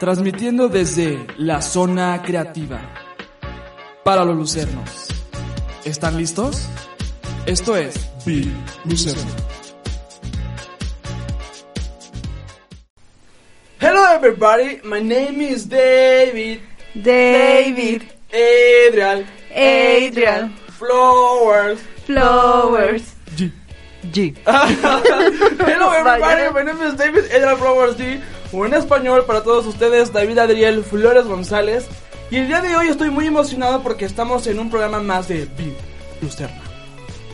transmitiendo desde la zona creativa para los lucernos. ¿Están listos? Esto es Big Lucerno. Hello everybody, my name is David. David, Adrian. Adrian, Flowers. Flowers, G. G. Hello everybody, my name is David Adrian Flowers G. En español para todos ustedes, David Adriel Flores González. Y el día de hoy estoy muy emocionado porque estamos en un programa más de Big Lucerna.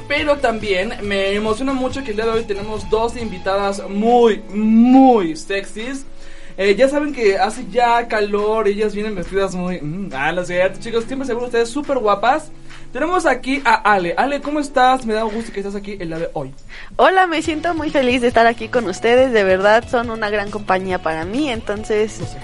Pero también me emociona mucho que el día de hoy tenemos dos invitadas muy, muy sexys. Eh, ya saben que hace ya calor, ellas vienen vestidas muy... mm, ah, lo cierto, chicos, siempre seguro ustedes súper guapas. Tenemos aquí a Ale. Ale, ¿cómo estás? Me da gusto que estás aquí el día de hoy. Hola, me siento muy feliz de estar aquí con ustedes. De verdad, son una gran compañía para mí. Entonces, No sé.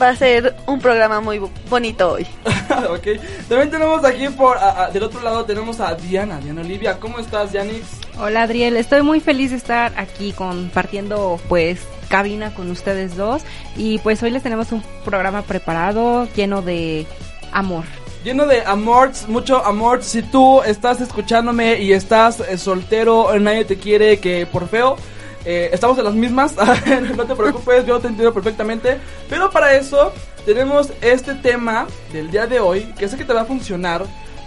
va a ser un programa muy bo- bonito hoy. ok. También tenemos aquí por a- a- del otro lado tenemos a Diana, Diana Olivia. ¿Cómo estás, Yanix? Hola Adriel, estoy muy feliz de estar aquí compartiendo pues cabina con ustedes dos y pues hoy les tenemos un programa preparado lleno de amor. Lleno de amor, mucho amor. Si tú estás escuchándome y estás eh, soltero, nadie te quiere que por feo. eh, estamos en las mismas, no te preocupes, yo te entiendo perfectamente. Pero para eso tenemos este tema del día de hoy que sé que te va a funcionar.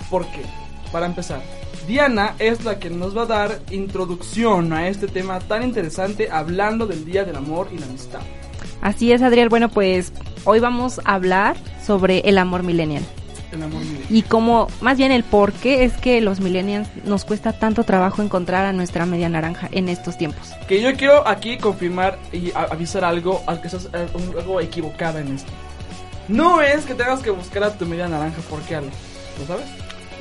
Porque, para empezar, Diana es la que nos va a dar introducción a este tema tan interesante hablando del Día del Amor y la Amistad. Así es Adriel, bueno pues hoy vamos a hablar sobre el amor millennial El amor milenial. y cómo, más bien el por qué es que los millennials nos cuesta tanto trabajo encontrar a nuestra media naranja en estos tiempos. Que yo quiero aquí confirmar y avisar algo, al que estás eh, algo equivocada en esto. No es que tengas que buscar a tu media naranja, ¿por qué, Ale? ¿Lo sabes?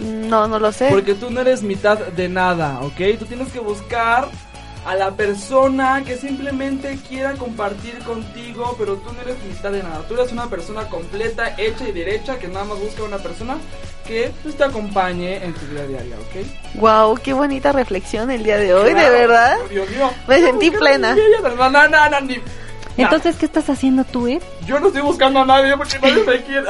No, no lo sé. Porque tú no eres mitad de nada, ¿ok? Tú tienes que buscar a la persona que simplemente quiera compartir contigo, pero tú no eres mitad de nada. Tú eres una persona completa, hecha y derecha, que nada más busca una persona que pues, te acompañe en tu vida diaria, ¿ok? Wow, qué bonita reflexión el día de hoy, Claro, de verdad. Dios mío. Me sentí ¿Qué plena. No, no, no, no, ni- Entonces, ¿qué estás haciendo tú, eh? Yo no estoy buscando a nadie porque nadie me quiere.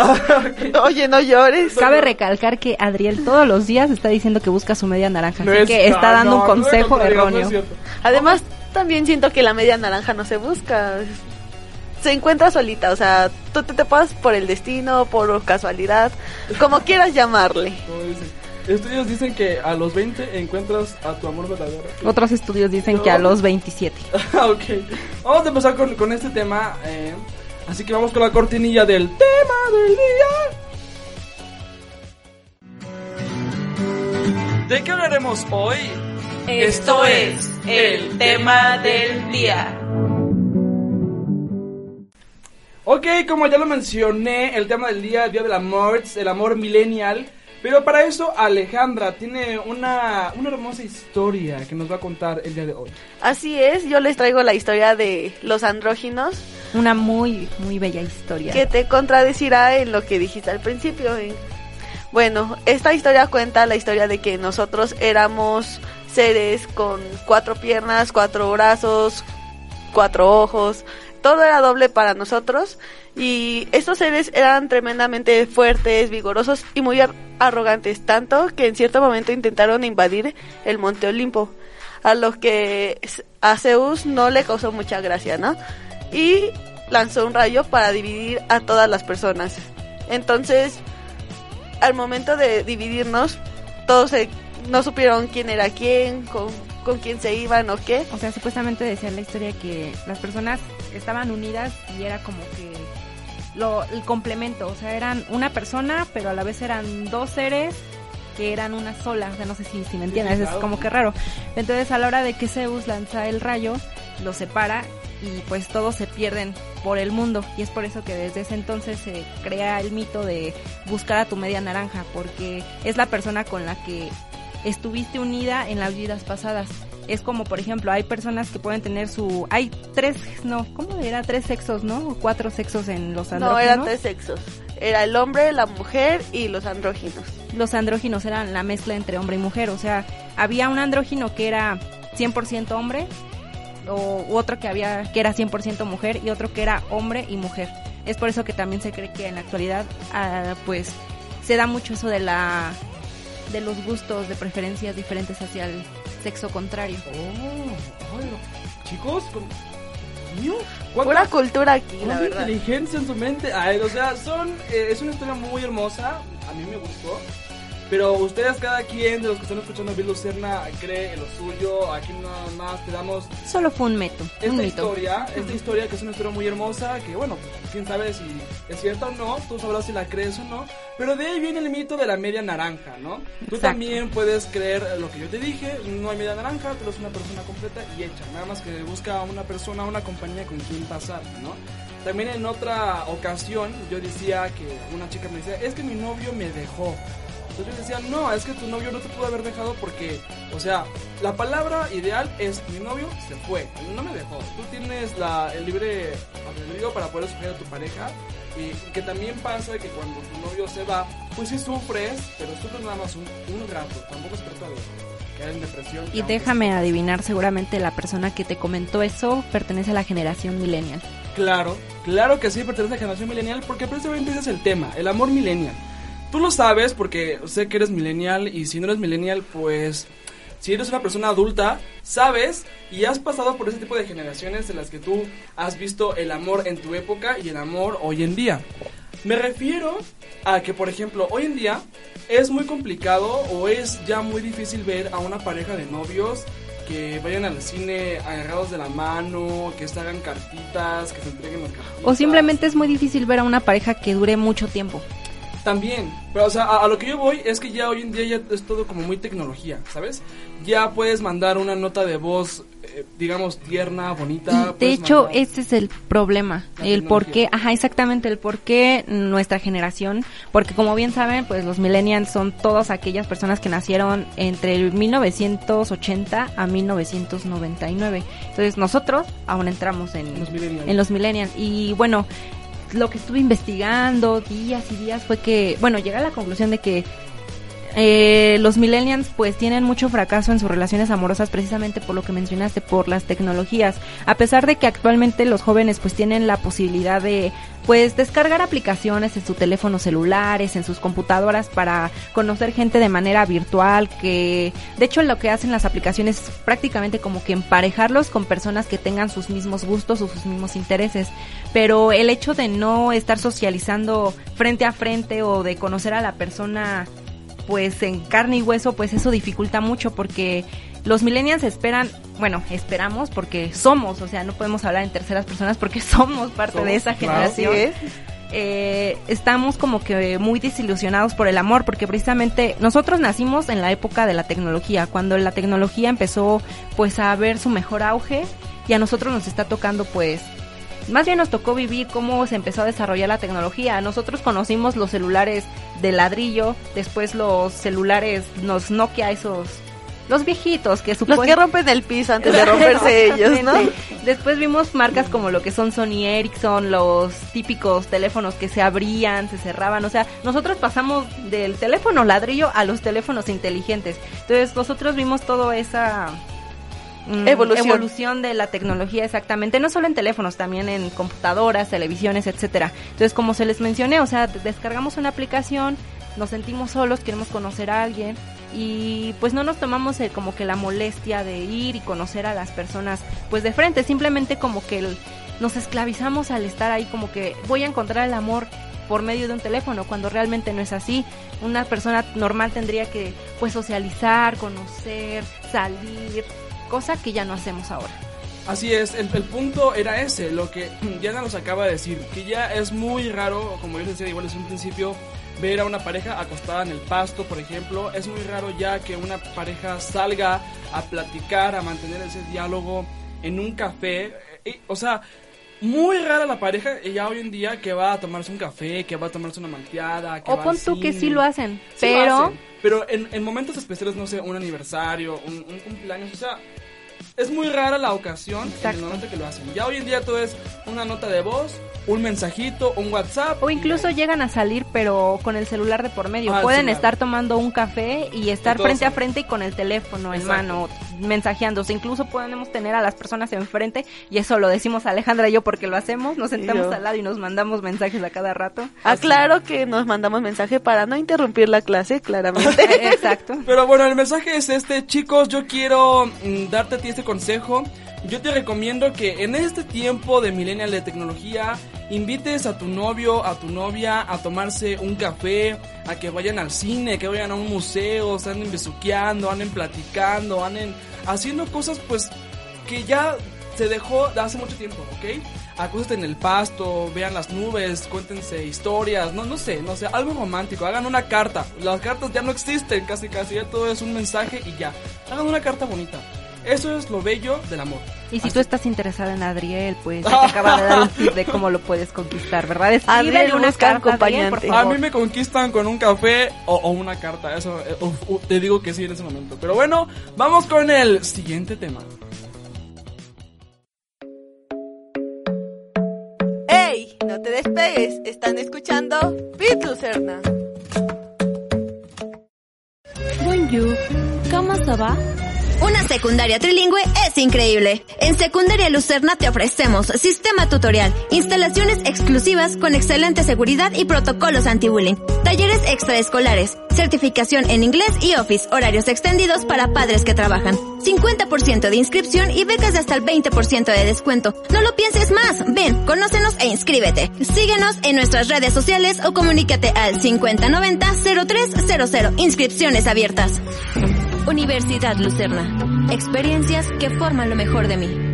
Oye, no llores. Cabe recalcar que Adriel todos los días está diciendo que busca su media naranja, No así es- que está dando no, un consejo no erróneo. Además, también siento que la media naranja no se busca. Se encuentra solita, o sea, tú te, te pasas por el destino, por casualidad, como quieras llamarle. Estudios dicen que a los 20 encuentras a tu amor verdadero. Otros estudios dicen que a los 27. ok. Vamos a empezar con, con este tema. eh, así que vamos con la cortinilla del tema del día. ¿De qué hablaremos hoy? Esto es el tema del día. Ok, como ya lo mencioné, el tema del día, el día del amor, el amor millennial. Pero para eso Alejandra tiene una, una hermosa historia que nos va a contar el día de hoy. Así es, yo les traigo la historia de los andróginos, Una muy, muy bella historia. que te contradecirá en lo que dijiste al principio. en- Bueno, esta historia cuenta la historia de que nosotros éramos seres con cuatro piernas, cuatro brazos, cuatro ojos, todo era doble para nosotros y estos seres eran tremendamente fuertes, vigorosos y muy arrogantes, tanto que en cierto momento intentaron invadir el Monte Olimpo, a lo que a Zeus no le causó mucha gracia, ¿no? Y lanzó un rayo para dividir a todas las personas. Entonces, al momento de dividirnos, todos se- no supieron quién era quién, con, con quién se iban o qué. O sea, supuestamente decía la historia que las personas estaban unidas y era como que lo, el complemento, o sea, eran una persona, pero a la vez eran dos seres que eran una sola, o sea, no sé si, si me entiendes, es como que raro. Entonces, a la hora de que Zeus lanza el rayo, lo separa y pues todos se pierden por el mundo y es por eso que desde ese entonces se crea el mito de buscar a tu media naranja porque es la persona con la que estuviste unida en las vidas pasadas. Es como, por ejemplo, hay personas que pueden tener su... Hay tres, no, ¿cómo era? Tres sexos, ¿no? O cuatro sexos en los No, andróginos. eran tres sexos. Era el hombre, la mujer y los andróginos. Los andróginos eran la mezcla entre hombre y mujer. O sea, había un andrógino que era 100% hombre, o u otro que había que era 100% mujer y otro que era hombre y mujer. Es por eso que también se cree que en la actualidad, ah, pues, se da mucho eso de la de los gustos, de preferencias diferentes hacia el sexo contrario. Oh, ay, chicos, Pura cultura aquí, la verdad. inteligencia en su mente. Ay, o sea, son, eh, es una historia muy hermosa. A mí me gustó. Pero ustedes, cada quien de los que están escuchando a Bill Lucerna, cree en lo suyo. Aquí nada más te damos Solo fue un mito, un esta mito. historia, esta historia que es una historia muy hermosa, que bueno, quién sabe si es cierta o no, tú sabrás si la crees o no, pero de ahí viene el mito de la media naranja, ¿no? Tú también puedes creer lo que yo te dije, no hay media naranja, tú eres una persona completa y hecha, nada más que busca a una persona, una compañía con quien pasar, ¿no? También en otra ocasión yo decía que una chica me decía, es que mi novio me dejó. Entonces yo decía, no, es que tu novio no te pudo haber dejado porque, o sea, la palabra ideal es mi novio se fue, no me dejó. Tú tienes la, el libre albedrío para poder escoger a tu pareja y que también pasa que cuando tu novio se va, pues sí sufres, pero sufres nada más un, un rato, tampoco trata de caer en depresión. Y déjame adivinar, seguramente la persona que te comentó eso pertenece a la generación millennial. Claro, claro que sí, pertenece a la generación millennial porque precisamente ese es el tema, el amor millennial. Tú lo sabes porque sé que eres millennial y si no eres millennial, pues si eres una persona adulta, sabes y has pasado por ese tipo de generaciones en las que tú has visto el amor en tu época y el amor hoy en día. Me refiero a que, por ejemplo, hoy en día es muy complicado o es ya muy difícil ver a una pareja de novios que vayan al cine agarrados de la mano, que se hagan cartitas, que se entreguen las cartitas. O simplemente es muy difícil ver a una pareja que dure mucho tiempo. También, pero o sea, a, a lo que yo voy es que ya hoy en día ya es todo como muy tecnología, ¿sabes? Ya puedes mandar una nota de voz, eh, digamos, tierna, bonita. De hecho, ese es el problema, La el por qué, ajá, exactamente, el por qué nuestra generación, porque como bien saben, pues los millennials son todas aquellas personas que nacieron entre el 1980 a 1999. Entonces nosotros aún entramos en Los millennials. en los millennials y bueno, lo que estuve investigando días y días fue que, bueno, llegué a la conclusión de que eh, los millennials pues tienen mucho fracaso en sus relaciones amorosas precisamente por lo que mencionaste, por las tecnologías. A pesar de que actualmente los jóvenes pues tienen la posibilidad de pues descargar aplicaciones en sus teléfonos celulares, en sus computadoras para conocer gente de manera virtual, que de hecho lo que hacen las aplicaciones es prácticamente como que emparejarlos con personas que tengan sus mismos gustos o sus mismos intereses. Pero el hecho de no estar socializando frente a frente o de conocer a la persona pues en carne y hueso, pues eso dificulta mucho porque los millennials esperan, bueno, esperamos porque somos, o sea, no podemos hablar en terceras personas porque somos parte Somos, de esa claro. generación. Es. Eh, estamos como que muy desilusionados por el amor porque precisamente nosotros nacimos en la época de la tecnología, cuando la tecnología empezó pues a ver su mejor auge y a nosotros nos está tocando pues más bien nos tocó vivir cómo se empezó a desarrollar la tecnología. Nosotros conocimos los celulares de ladrillo, después los celulares, los Nokia, esos, los viejitos que Los suponen... que rompen el piso antes de romperse ellos, ¿no? Después vimos marcas como lo que son Sony Ericsson, los típicos teléfonos que se abrían, se cerraban. O sea, nosotros pasamos del teléfono ladrillo a los teléfonos inteligentes. Entonces, nosotros vimos toda esa mm, Evolución. evolución de la tecnología exactamente, no solo en teléfonos, también en computadoras, televisiones, etcétera. Entonces, como se les mencioné, o sea, descargamos una aplicación, nos sentimos solos, queremos conocer a alguien y pues no nos tomamos eh, como que la molestia de ir y conocer a las personas pues de frente, simplemente como que el- nos esclavizamos al estar ahí como que voy a encontrar el amor por medio de un teléfono cuando realmente no es así. Una persona normal tendría que pues socializar, conocer, salir, cosa que ya no hacemos ahora. Así es, el, punto era ese, lo que Diana nos acaba de decir, que ya es muy raro, como yo les decía igual desde un principio, ver a una pareja acostada en el pasto, por ejemplo, es muy raro ya que una pareja salga a platicar, a mantener ese diálogo en un café, eh, o sea, muy rara la pareja ya hoy en día que va a tomarse un café, que va a tomarse una malteada, que O va pon al tú que cine. sí lo hacen, Sí lo pero hacen, pero en, en momentos especiales, no sé, un aniversario, un, un cumpleaños, o sea, es muy rara la ocasión en el Exacto. momento que lo hacen. Ya hoy en día todo es una nota de voz, un mensajito, un WhatsApp. O incluso llegan a salir, pero con el celular de por medio. Ah, Pueden celular. estar tomando un café y estar frente a frente y con el teléfono en mano, mensajeándose. Incluso podemos tener a las personas enfrente, y eso lo decimos Alejandra y yo porque lo hacemos. Nos sentamos al lado y nos mandamos mensajes a cada rato. Aclaro que nos mandamos mensaje para no interrumpir la clase, claramente. Exacto. Pero bueno, el mensaje es este, chicos, yo quiero mm, darte a ti este consejo. Yo te recomiendo que en este tiempo de millennial de tecnología invites a tu novio, a tu novia a tomarse un café, a que vayan al cine, que vayan a un museo, se anden besuqueando, anden platicando, anden haciendo cosas pues que ya se dejó de hace mucho tiempo, ¿ok? Acuéstense en el pasto, vean las nubes, cuéntense historias, no, no sé, no sé, algo romántico, hagan una carta. Las cartas ya no existen, casi casi, ya todo es un mensaje y ya. Hagan una carta bonita. Eso es lo bello del amor. Y si Así- tú estás interesada en Adriel, pues te acaba de dar un tip de cómo lo puedes conquistar, ¿verdad? Escríbele Adriel una carta, acompañante. A mí me conquistan con un café o, o una carta, eso eh, uf, uf, te digo que sí en ese momento. Pero bueno, vamos con el siguiente tema. ¡Ey! No te despegues, están escuchando Pit Lucerna. Bonjour, ¿cómo se va? Una secundaria trilingüe es increíble. En Secundaria Lucerna te ofrecemos sistema tutorial, instalaciones exclusivas con excelente seguridad y protocolos anti-bullying, talleres extraescolares, certificación en inglés y Office, horarios extendidos para padres que trabajan, 50% de inscripción y becas de hasta el 20% de descuento. No lo pienses más, ven, conócenos e inscríbete. Síguenos en nuestras redes sociales o comunícate al 5090-0300. Inscripciones abiertas. Universidad Lucerna. Experiencias que forman lo mejor de mí.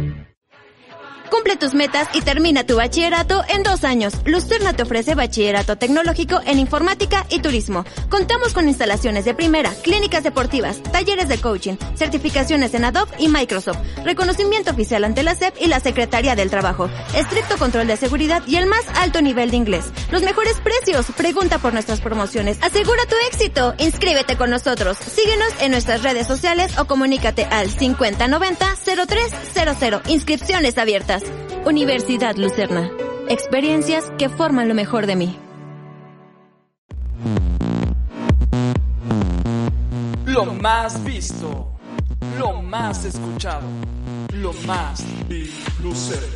Cumple tus metas y termina tu bachillerato en dos años. Lucerna te ofrece bachillerato tecnológico en informática y turismo. Contamos con instalaciones de primera, clínicas deportivas, talleres de coaching, certificaciones en Adobe y Microsoft, reconocimiento oficial ante la SEP y la Secretaría del Trabajo, estricto control de seguridad y el más alto nivel de inglés. Los mejores precios. Pregunta por nuestras promociones. Asegura tu éxito. Inscríbete con nosotros. Síguenos en nuestras redes sociales o comunícate al 5090-0300. Inscripciones abiertas. Universidad Lucerna. Experiencias que forman lo mejor de mí. Lo más visto, lo más escuchado, lo más Lucerna.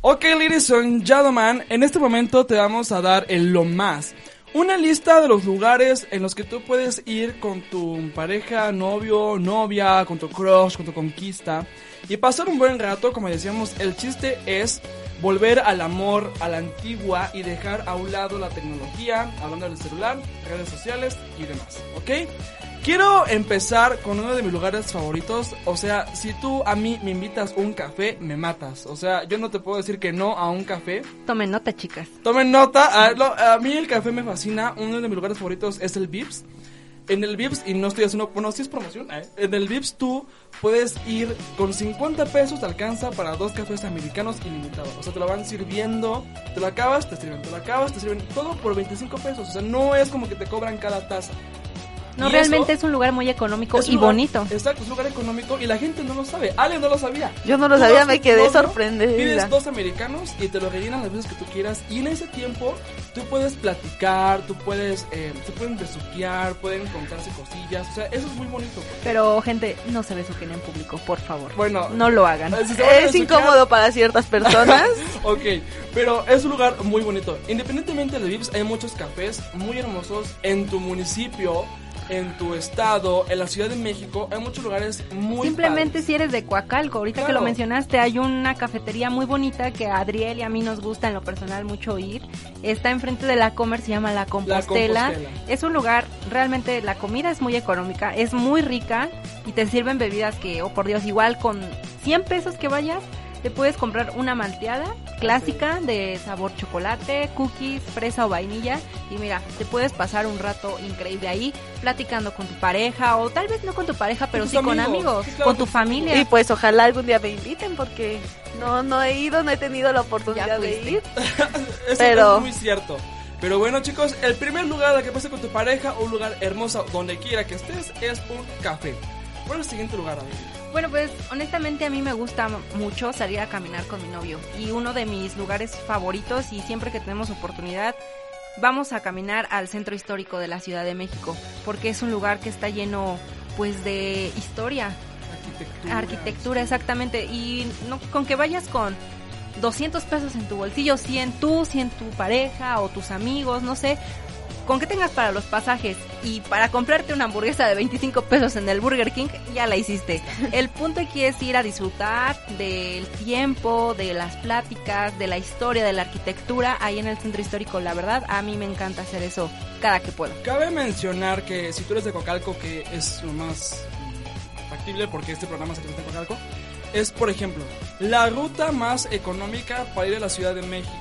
Ok, ladies and gentlemen, en este momento te vamos a dar el lo más. Una lista de los lugares en los que tú puedes ir con tu pareja, novio, novia, con tu crush, con tu conquista y pasar un buen rato. Como decíamos, el chiste es volver al amor, a la antigua y dejar a un lado la tecnología, hablando del celular, redes sociales y demás, ¿ok? Quiero empezar con uno de mis lugares favoritos. O sea, si tú a mí me invitas un café, me matas. O sea, yo no te puedo decir que no a un café. Tomen nota, chicas. Tomen nota. A, lo- a mí el café me fascina. Uno de mis lugares favoritos es el Vips. En el Vips, y no estoy haciendo, bueno, sí es promoción, ¿eh? en el Vips tú puedes ir con 50 pesos, te alcanza para dos cafés americanos ilimitados. O sea, te lo van sirviendo, te lo acabas, te sirven, te lo acabas, te sirven, todo por 25 pesos. O sea, no es como que te cobran cada taza. No, realmente eso es un lugar muy económico y lugar- bonito. Exacto, es un lugar económico y la gente no lo sabe. Ale no lo sabía. Yo no lo Tú sabía, me quedé sorprendida. Pides dos americanos y te lo rellenan las veces que tú quieras. Y en ese tiempo tú puedes platicar, tú puedes, eh, se pueden besuquear, pueden contarse cosillas. O sea, eso es muy bonito. Pero, gente, no se besuquen en público, por favor. Bueno, No lo hagan. si a Es incómodo para ciertas personas. Ok, pero es un lugar muy bonito. Independientemente de Vips, hay muchos cafés muy hermosos en tu municipio, en tu estado, en la Ciudad de México. Hay muchos lugares muy Simplemente padres. si eres de Coacalco, ahorita que lo mencionaste, hay una cafetería muy bonita que a Adriel y a mí nos gusta en lo personal mucho ir. Está enfrente de la Comer, se llama La Compostela. Compostela. Es un lugar, realmente la comida es muy económica, es muy rica y te sirven bebidas que, oh por Dios, igual con 100 pesos que vayas, te puedes comprar una malteada clásica de sabor chocolate, cookies, fresa o vainilla y mira, te puedes pasar un rato increíble ahí platicando con tu pareja o tal vez no con tu pareja, pero sí con amigos. amigos, Sí, claro, con tu familia. Y pues ojalá algún día me inviten porque no, no he ido, no he tenido la oportunidad de ir. Eso Pero- es muy cierto. Pero bueno chicos, el primer lugar al que pase con tu pareja, un lugar hermoso donde quiera que estés, es un café. ¿Cuál es el siguiente lugar, David? Bueno, pues honestamente a mí me gusta mucho salir a caminar con mi novio y uno de mis lugares favoritos y siempre que tenemos oportunidad vamos a caminar al centro histórico de la Ciudad de México porque es un lugar que está lleno pues de historia, Arquitectura. arquitectura exactamente y no con que vayas con 200 pesos en tu bolsillo, 100 tú, 100 tu pareja o tus amigos, no sé, con que tengas para los pasajes y para comprarte una hamburguesa de 25 pesos en el Burger King, ya la hiciste. El punto aquí es ir a disfrutar del tiempo, de las pláticas, de la historia, de la arquitectura ahí en el centro histórico. La verdad, a mí me encanta hacer eso cada que puedo. Cabe mencionar que si tú eres de Cocalco, que es lo más factible porque este programa se transmite en Cocalco, es por ejemplo la ruta más económica para ir a la Ciudad de México.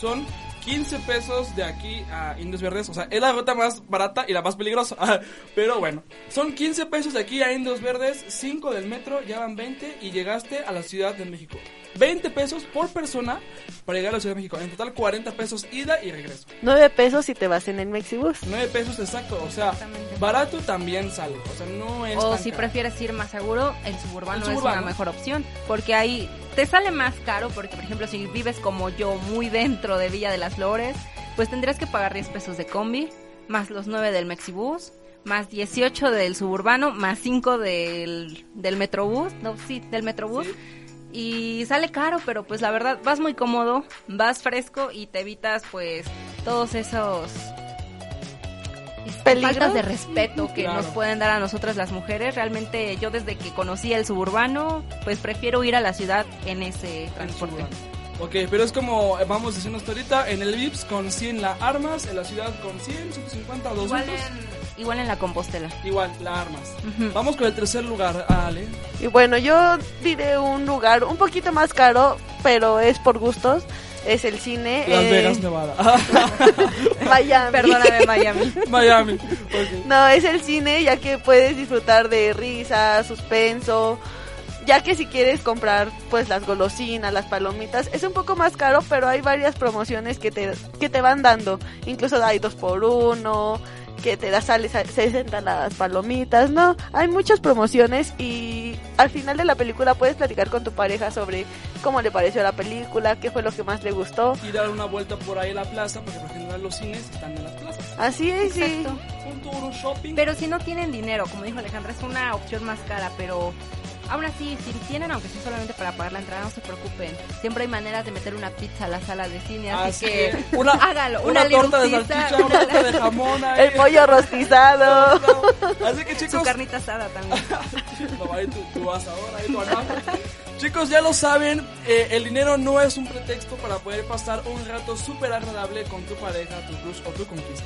Son 15 pesos de aquí a Indios Verdes, o sea, es la ruta más barata y la más peligrosa. Pero bueno, son 15 pesos de aquí a Indios Verdes, 5 del metro, ya van 20 y llegaste a la Ciudad de México. 20 pesos por persona para llegar a la Ciudad de México. En total 40 pesos ida y regreso. 9 pesos si te vas en el Mexibus. 9 pesos exacto, o sea, barato también sale, o sea, no es O tan si caro. prefieres ir más seguro, el suburbano, El es una mejor opción. Porque ahí te sale más caro, porque por ejemplo si vives como yo muy dentro de Villa de las Flores, pues tendrías que pagar 10 pesos de combi, más los 9 del Mexibus, más 18 del suburbano, más 5 del, del Metrobús, no, sí, del Metrobús. Sí. Y sale caro, pero pues la verdad vas muy cómodo, vas fresco y te evitas pues todos esos ¿Peligros? faltas de respeto que Claro. nos pueden dar a nosotras las mujeres. Realmente yo desde que conocí el suburbano, pues prefiero ir a la ciudad en ese transporte. suburbano. Ok, pero es como eh, vamos diciendo hasta ahorita, en el VIPS con 100 la armas, en la ciudad con 100, 150, 200. Igual en, la Compostela. Igual, la armas. Ujú. Vamos con el tercer lugar, Ale. Y bueno, yo diré un lugar un poquito más caro, pero es por gustos. Es el cine. Las eh, Vegas, Nevada. Miami. Perdóname, Miami. Miami. Ok. No, es el cine ya que puedes disfrutar de risa, suspenso. Ya que si quieres comprar pues las golosinas, las palomitas, es un poco más caro, pero hay varias promociones que te, que te van dando. Incluso hay dos por uno, que te da sales a 60 las palomitas, no, hay muchas promociones y al final de la película puedes platicar con tu pareja sobre cómo le pareció la película, qué fue lo que más le gustó. Y dar una vuelta por ahí a la plaza, porque por general los cines están en las plazas. Así es, sí. Exacto. Un tour, un shopping. Pero si no tienen dinero, como dijo Alejandra, es una opción más cara, pero aún así, si tienen, aunque sea solamente para pagar la entrada, no se preocupen. Siempre hay maneras de meter una pizza a la sala de cine, así, Así que. Una- hágalo. una, Una, torta de salchicha, una torta de jamón ahí. El pollo rostizado. Así que chicos, su carnita asada también. No, ahí tú, tú vas ahora, ahí tú andás. Chicos, ya lo saben, eh, el dinero no es un pretexto para poder pasar un rato súper agradable con tu pareja, tu crush o tu conquista.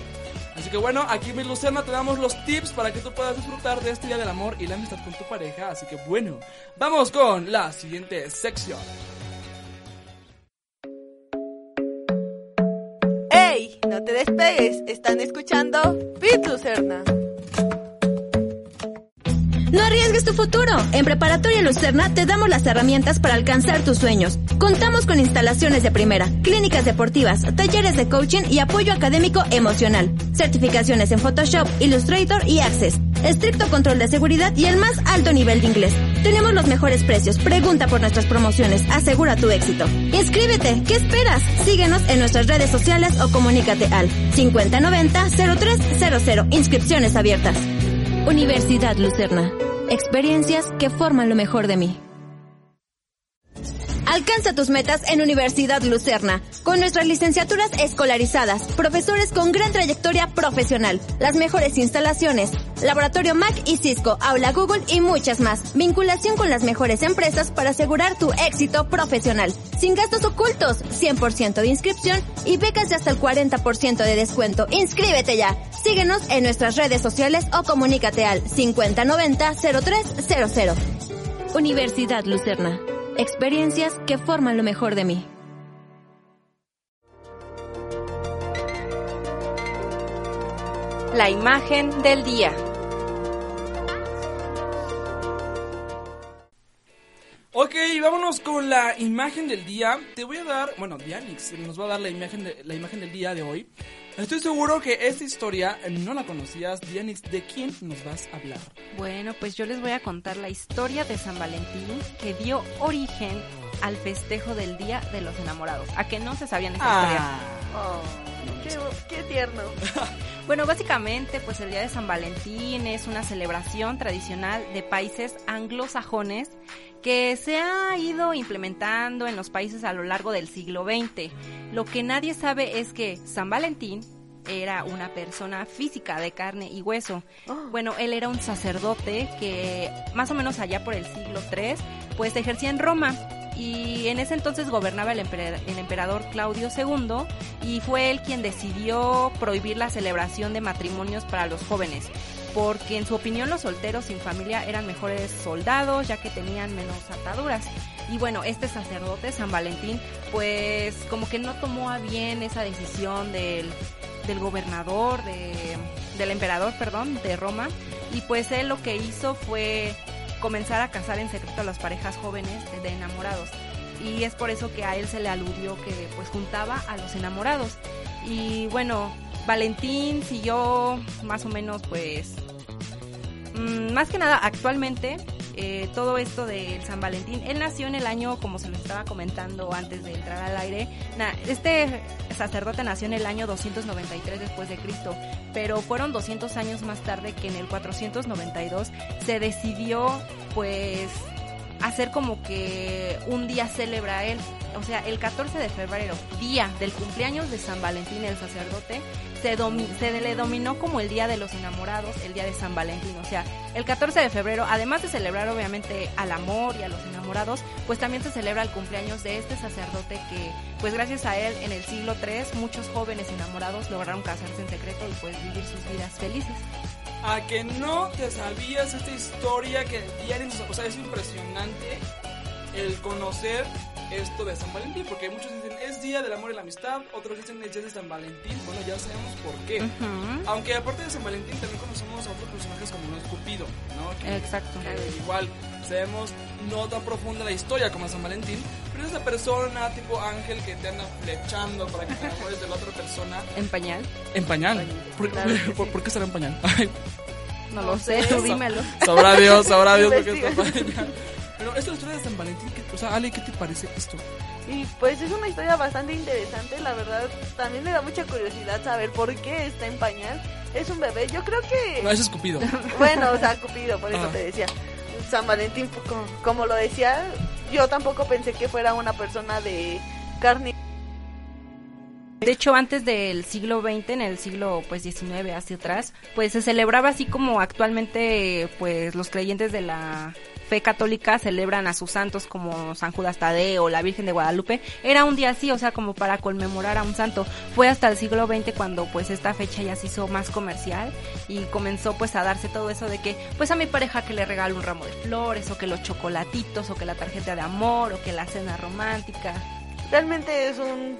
Así que bueno, aquí en Lucerna te damos los tips para que tú puedas disfrutar de este día del amor y la amistad con tu pareja. Así que bueno, vamos con la siguiente sección. ¡Ey! No te despegues, están escuchando Pit. No arriesgues tu futuro. En Preparatoria Lucerna te damos las herramientas para alcanzar tus sueños. Contamos con instalaciones de primera, clínicas deportivas, talleres de coaching y apoyo académico emocional, certificaciones en Photoshop, Illustrator y Access, estricto control de seguridad y el más alto nivel de inglés. Tenemos los mejores precios. Pregunta por nuestras promociones. Asegura tu éxito. Inscríbete. ¿Qué esperas? Síguenos en nuestras redes sociales o comunícate al 5090-0300. Inscripciones abiertas. Universidad Lucerna. Experiencias que forman lo mejor de mí. Alcanza tus metas en Universidad Lucerna, con nuestras licenciaturas escolarizadas, profesores con gran trayectoria profesional, las mejores instalaciones, laboratorio Mac y Cisco, aula Google y muchas más. Vinculación con las mejores empresas para asegurar tu éxito profesional, sin gastos ocultos, 100% de inscripción y becas de hasta el 40% de descuento. Inscríbete ya. Síguenos en nuestras redes sociales o comunícate al 5090-0300. Universidad Lucerna. Experiencias que forman lo mejor de mí. La imagen del día. Ok, vámonos con la imagen del día. Te voy a dar, bueno, Dianix nos va a dar la imagen, de, la imagen del día de hoy. Estoy seguro que esta historia no la conocías. Dianix, ¿de quién nos vas a hablar? Bueno, pues yo les voy a contar la historia de San Valentín que dio origen al festejo del Día de los Enamorados. ¿A que no se sabían esa historia? Oh, qué, qué tierno. Bueno, básicamente, pues el Día de San Valentín es una celebración tradicional de países anglosajones que se ha ido implementando en los países a lo largo del siglo XX. Lo que nadie sabe es que San Valentín era una persona física de carne y hueso. Oh. Bueno, él era un sacerdote que más o menos allá por el siglo III, pues ejercía en Roma y en ese entonces gobernaba el, emper- el emperador Claudio II y fue él quien decidió prohibir la celebración de matrimonios para los jóvenes porque en su opinión los solteros sin familia eran mejores soldados ya que tenían menos ataduras. Y bueno, este sacerdote, San Valentín, pues como que no tomó a bien esa decisión del, del gobernador, de, del emperador, perdón, de Roma. Y pues él lo que hizo fue comenzar a casar en secreto a las parejas jóvenes de enamorados. Y es por eso que a él se le aludió que pues juntaba a los enamorados. Y bueno, Valentín siguió más o menos pues Mm, más que nada actualmente eh, todo esto del San Valentín, él nació en el año, como se lo estaba comentando antes de entrar al aire, este sacerdote nació en el año 293 después de Cristo, pero fueron 200 años más tarde que en el 492 se decidió pues hacer como que un día celebra él. O sea, el 14 de febrero, día del cumpleaños de San Valentín, el sacerdote, se, domi- se le dominó como el Día de los Enamorados, el Día de San Valentín. O sea, el 14 de febrero, además de celebrar obviamente al amor y a los enamorados, pues también se celebra el cumpleaños de este sacerdote que, pues gracias a él, en el siglo III, muchos jóvenes enamorados lograron casarse en secreto y pues vivir sus vidas felices. A que no te sabías esta historia que Dianix, o sea, es impresionante el conocer esto de San Valentín, porque muchos dicen es día del amor y la amistad, otros dicen es día de San Valentín, bueno, ya sabemos por qué. Aunque aparte de San Valentín también conocemos a otros personajes como no es Cupido, ¿no? Que, Exacto. que igual sabemos no tan profunda la historia como San Valentín, pero es esa persona tipo ángel que te anda flechando para que te enamores de la otra persona En pañal. en pañal. ¿Por, Claro que por- sí. por qué estará en pañal? Ay, No, No lo sé, tú dímelo. sabrá Dios, sabrá Dios por qué está en pañal. Pero esta es la historia de San Valentín, ¿qué- o sea, Ale, ¿qué te parece esto? Y pues es una historia bastante interesante, la verdad. También me da mucha curiosidad saber por qué está en pañal. Es un bebé, yo creo No, que... ese es Cupido. Bueno, o sea, Cupido, por eso Ah. te decía. San Valentín, como, como lo decía, yo tampoco pensé que fuera una persona de carne. De hecho, antes del siglo XX, en el siglo pues 19 hacia atrás, pues se celebraba así como actualmente pues los creyentes de la fe católica celebran a sus santos como San Judas Tadeo o la Virgen de Guadalupe. Era un día así, o sea, como para conmemorar a un santo. Fue hasta el siglo XX cuando pues esta fecha ya se hizo más comercial y comenzó pues a darse todo eso de que pues a mi pareja que le regalo un ramo de flores o que los chocolatitos o que la tarjeta de amor o que la cena romántica. Realmente es un...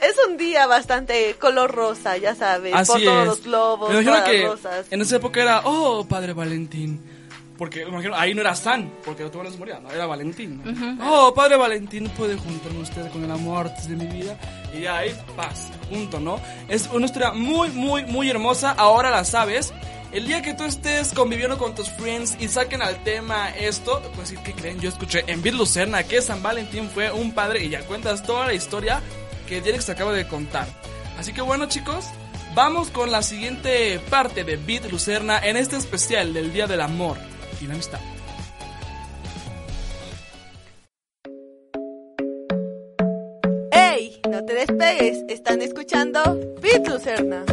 Es un día bastante color rosa, ya sabes, Así por todos es. los globos, todas que las rosas. en esa época era, oh, Padre Valentín. Porque me imagino, ahí no era San, porque otro no se moría, no, era Valentín. ¿no? Oh, Padre Valentín, puede juntarme usted con el amor de mi vida. Y ya ahí, paz, junto, ¿no? Es una historia muy, muy, muy hermosa. Ahora la sabes. El día que tú estés conviviendo con tus friends y saquen al tema esto, pues sí, ¿qué creen? Yo escuché en Beat Lucerna que San Valentín fue un padre y ya cuentas toda la historia que Derek te acaba de contar. Así que bueno, chicos, vamos con la siguiente parte de Beat Lucerna en este especial del Día del Amor y la Amistad. ¡Ey! No te despegues, están escuchando Beat Lucerna.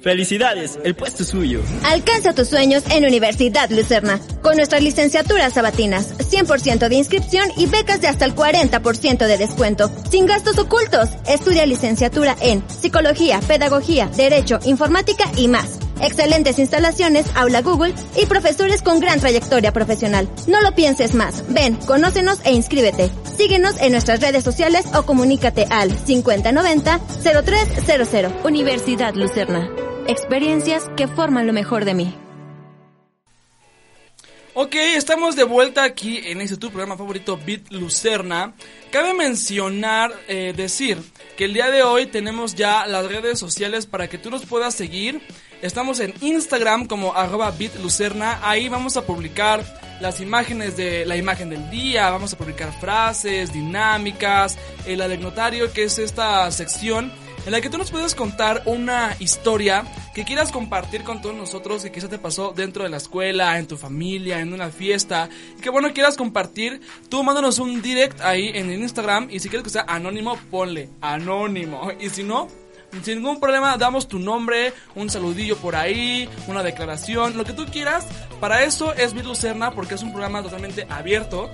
Felicidades, el puesto es suyo. Alcanza tus sueños en Universidad Lucerna, con nuestras licenciaturas sabatinas, 100% de inscripción y becas de hasta el 40% de descuento, sin gastos ocultos. Estudia licenciatura en Psicología, Pedagogía, Derecho, Informática y más. Excelentes instalaciones, aula Google y profesores con gran trayectoria profesional. No lo pienses más. Ven, conócenos e inscríbete. Síguenos en nuestras redes sociales o comunícate al 5090-0300. Universidad Lucerna. Experiencias que forman lo mejor de mí. Ok, estamos de vuelta aquí en este tu programa favorito, Bit Lucerna. Cabe mencionar, eh, decir, que el día de hoy tenemos ya las redes sociales para que tú nos puedas seguir. Estamos en Instagram como arroba bitlucerna. Ahí vamos a publicar las imágenes de la imagen del día, vamos a publicar frases, dinámicas, el anecdotario, que es esta sección en la que tú nos puedes contar una historia que quieras compartir con todos nosotros que quizás te pasó dentro de la escuela, en tu familia, en una fiesta, y que bueno quieras compartir, tú mándanos un direct ahí en Instagram y si quieres que sea anónimo, ponle anónimo. Y si no, sin ningún problema damos tu nombre, un saludillo por ahí, una declaración, lo que tú quieras. Para eso es Bit Lucerna porque es un programa totalmente abierto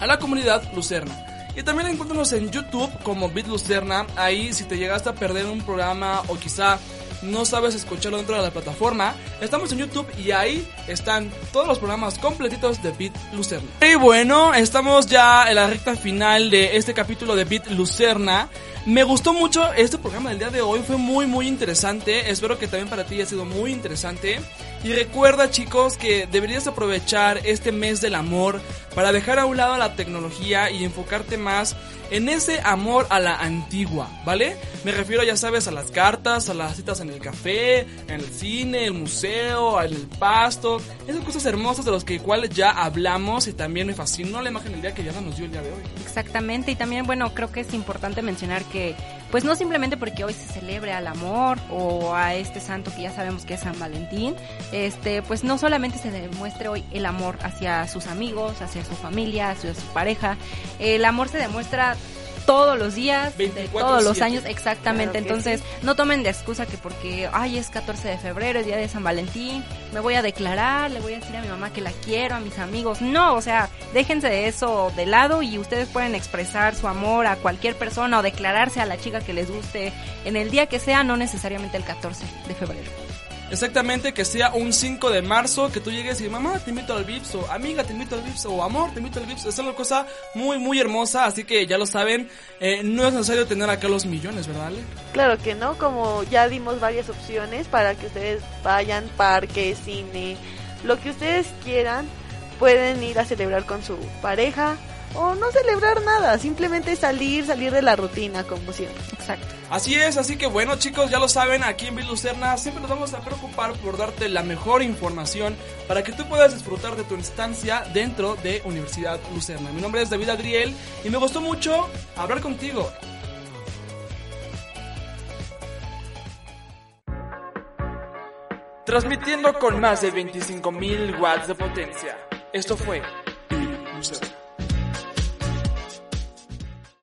a la comunidad Lucerna. Y también encuéntranos en YouTube como Bit Lucerna. Ahí si te llegaste a perder un programa o quizá no sabes escucharlo dentro de la plataforma, estamos en YouTube y ahí están todos los programas completitos de Bit Lucerna. Y bueno, estamos ya en la recta final de este capítulo de Bit Lucerna. Me gustó mucho este programa del día de hoy, fue muy muy interesante, espero que también para ti haya sido muy interesante. Y recuerda chicos que deberías aprovechar este mes del amor para dejar a un lado la tecnología y enfocarte más en ese amor a la antigua, ¿vale? Me refiero, ya sabes, a las cartas, a las citas en el café, en el cine, el museo, en el pasto, esas cosas hermosas de las que igual ya hablamos y también me fascinó la imagen del día que ya nos dio el día de hoy. Exactamente, y también, bueno, creo que es importante mencionar que, pues no simplemente porque hoy se celebre al amor o a este santo que ya sabemos que es San Valentín, este, pues no solamente se demuestre hoy el amor hacia sus amigos, hacia su familia, hacia su pareja, el amor se demuestra todos los días, de todos los años, exactamente. Entonces, no tomen de excusa que porque, ay, es 14 de febrero, es día de San Valentín, me voy a declarar, le voy a decir a mi mamá que la quiero, a mis amigos. No, o sea, déjense de eso de lado y ustedes pueden expresar su amor a cualquier persona o declararse a la chica que les guste en el día que sea, no necesariamente el 14 de febrero. Exactamente, que sea un 5 de marzo, que tú llegues y mamá, te invito al Vips, o amiga, te invito al Vips, o amor, te invito al Vips. Es una cosa muy, muy hermosa, así que ya lo saben, eh, no es necesario tener acá los millones, ¿verdad, Ale? Claro que no, como ya dimos varias opciones para que ustedes vayan, parque, cine, lo que ustedes quieran, pueden ir a celebrar con su pareja, o no celebrar nada, simplemente salir, salir de la rutina como siempre. Exacto. Así es, así que bueno chicos, ya lo saben, aquí en Lucerna siempre nos vamos a preocupar por darte la mejor información para que tú puedas disfrutar de tu instancia dentro de Universidad Lucerna. Mi nombre es David Adriel y me gustó mucho hablar contigo. Transmitiendo con más de 25.000 watts de potencia. Esto fue Lucerna.